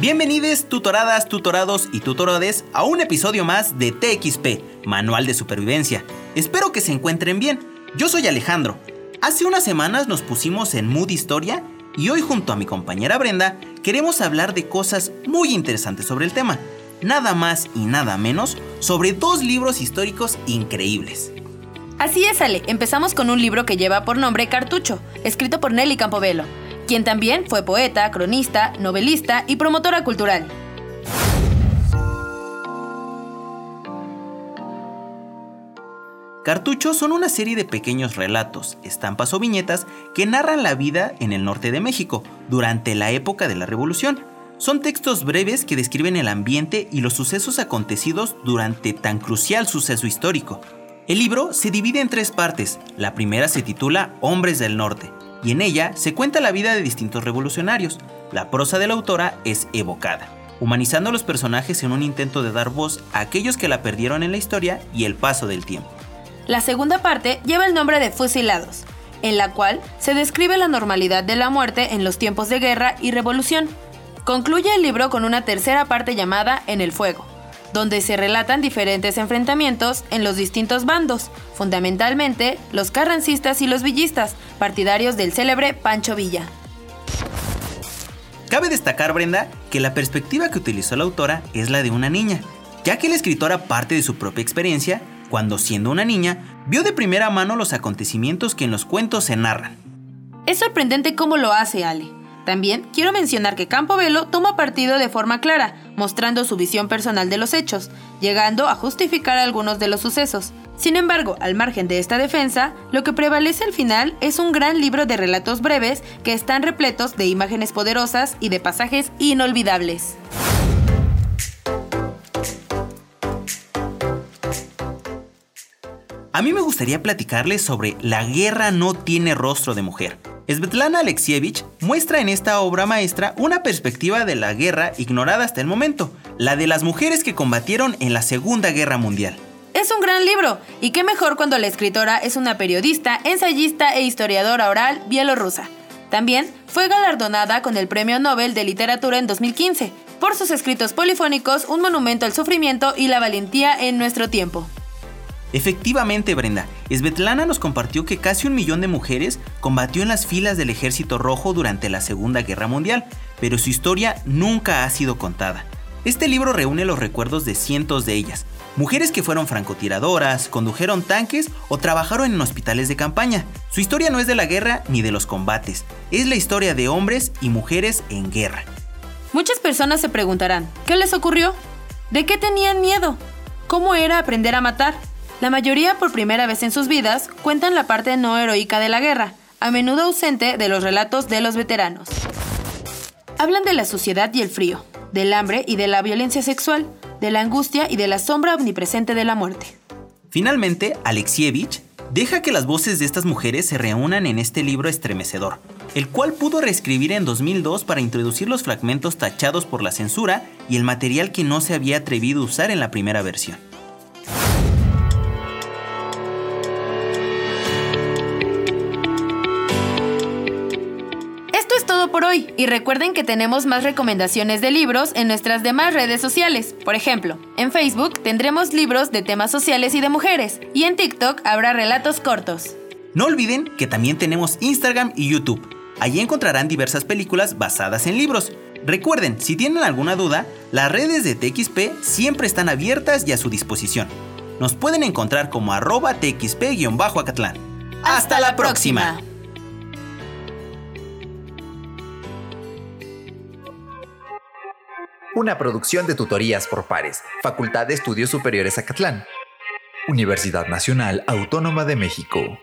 Bienvenidos tutoradas, tutorados y tutorades a un episodio más de TXP, Manual de Supervivencia. Espero que se encuentren bien. Yo soy Alejandro. Hace unas semanas nos pusimos en Mood Historia y hoy junto a mi compañera Brenda queremos hablar de cosas muy interesantes sobre el tema. Nada más y nada menos sobre dos libros históricos increíbles. Así es, Ale. Empezamos con un libro que lleva por nombre Cartucho, escrito por Nelly Campobello quien también fue poeta, cronista, novelista y promotora cultural. Cartuchos son una serie de pequeños relatos, estampas o viñetas que narran la vida en el norte de México durante la época de la Revolución. Son textos breves que describen el ambiente y los sucesos acontecidos durante tan crucial suceso histórico. El libro se divide en tres partes. La primera se titula Hombres del Norte, y en ella se cuenta la vida de distintos revolucionarios. La prosa de la autora es evocada, humanizando a los personajes en un intento de dar voz a aquellos que la perdieron en la historia y el paso del tiempo. La segunda parte lleva el nombre de Fusilados, en la cual se describe la normalidad de la muerte en los tiempos de guerra y revolución. Concluye el libro con una tercera parte llamada En el Fuego, donde se relatan diferentes enfrentamientos en los distintos bandos, fundamentalmente los carrancistas y los villistas, partidarios del célebre Pancho Villa. Cabe destacar, Brenda, que la perspectiva que utilizó la autora es la de una niña, ya que la escritora parte de su propia experiencia cuando, siendo una niña, vio de primera mano los acontecimientos que en los cuentos se narran. Es sorprendente cómo lo hace Ale. También quiero mencionar que Campobello toma partido de forma clara, mostrando su visión personal de los hechos, llegando a justificar algunos de los sucesos. Sin embargo, al margen de esta defensa, lo que prevalece al final es un gran libro de relatos breves que están repletos de imágenes poderosas y de pasajes inolvidables. A mí me gustaría platicarles sobre La guerra no tiene rostro de mujer, Svetlana Alexievich muestra en esta obra maestra una perspectiva de la guerra ignorada hasta el momento, la de las mujeres que combatieron en la Segunda Guerra Mundial. Es un gran libro, y qué mejor cuando la escritora es una periodista, ensayista e historiadora oral bielorrusa. También fue galardonada con el Premio Nobel de Literatura en 2015 por sus escritos polifónicos Un monumento al sufrimiento y la valentía en nuestro tiempo. Efectivamente, Brenda, Svetlana nos compartió que casi un millón de mujeres combatió en las filas del Ejército Rojo durante la Segunda Guerra Mundial, pero su historia nunca ha sido contada. Este libro reúne los recuerdos de cientos de ellas, mujeres que fueron francotiradoras, condujeron tanques o trabajaron en hospitales de campaña. Su historia no es de la guerra ni de los combates, es la historia de hombres y mujeres en guerra. Muchas personas se preguntarán, ¿qué les ocurrió? ¿De qué tenían miedo? ¿Cómo era aprender a matar? La mayoría, por primera vez en sus vidas, cuentan la parte no heroica de la guerra, a menudo ausente de los relatos de los veteranos. Hablan de la suciedad y el frío, del hambre y de la violencia sexual, de la angustia y de la sombra omnipresente de la muerte. Finalmente, Alexievich deja que las voces de estas mujeres se reúnan en este libro estremecedor, el cual pudo reescribir en 2002 para introducir los fragmentos tachados por la censura y el material que no se había atrevido a usar en la primera versión. Por hoy y recuerden que tenemos más recomendaciones de libros en nuestras demás redes sociales. Por ejemplo, en Facebook tendremos libros de temas sociales y de mujeres y en TikTok habrá relatos cortos. No olviden que también tenemos Instagram y YouTube. Allí encontrarán diversas películas basadas en libros. Recuerden, si tienen alguna duda, las redes de TXP siempre están abiertas y a su disposición. Nos pueden encontrar como arroba TXP-Acatlán. ¡Hasta, la próxima. Una producción de tutorías por pares, Facultad de Estudios Superiores Acatlán, Universidad Nacional Autónoma de México.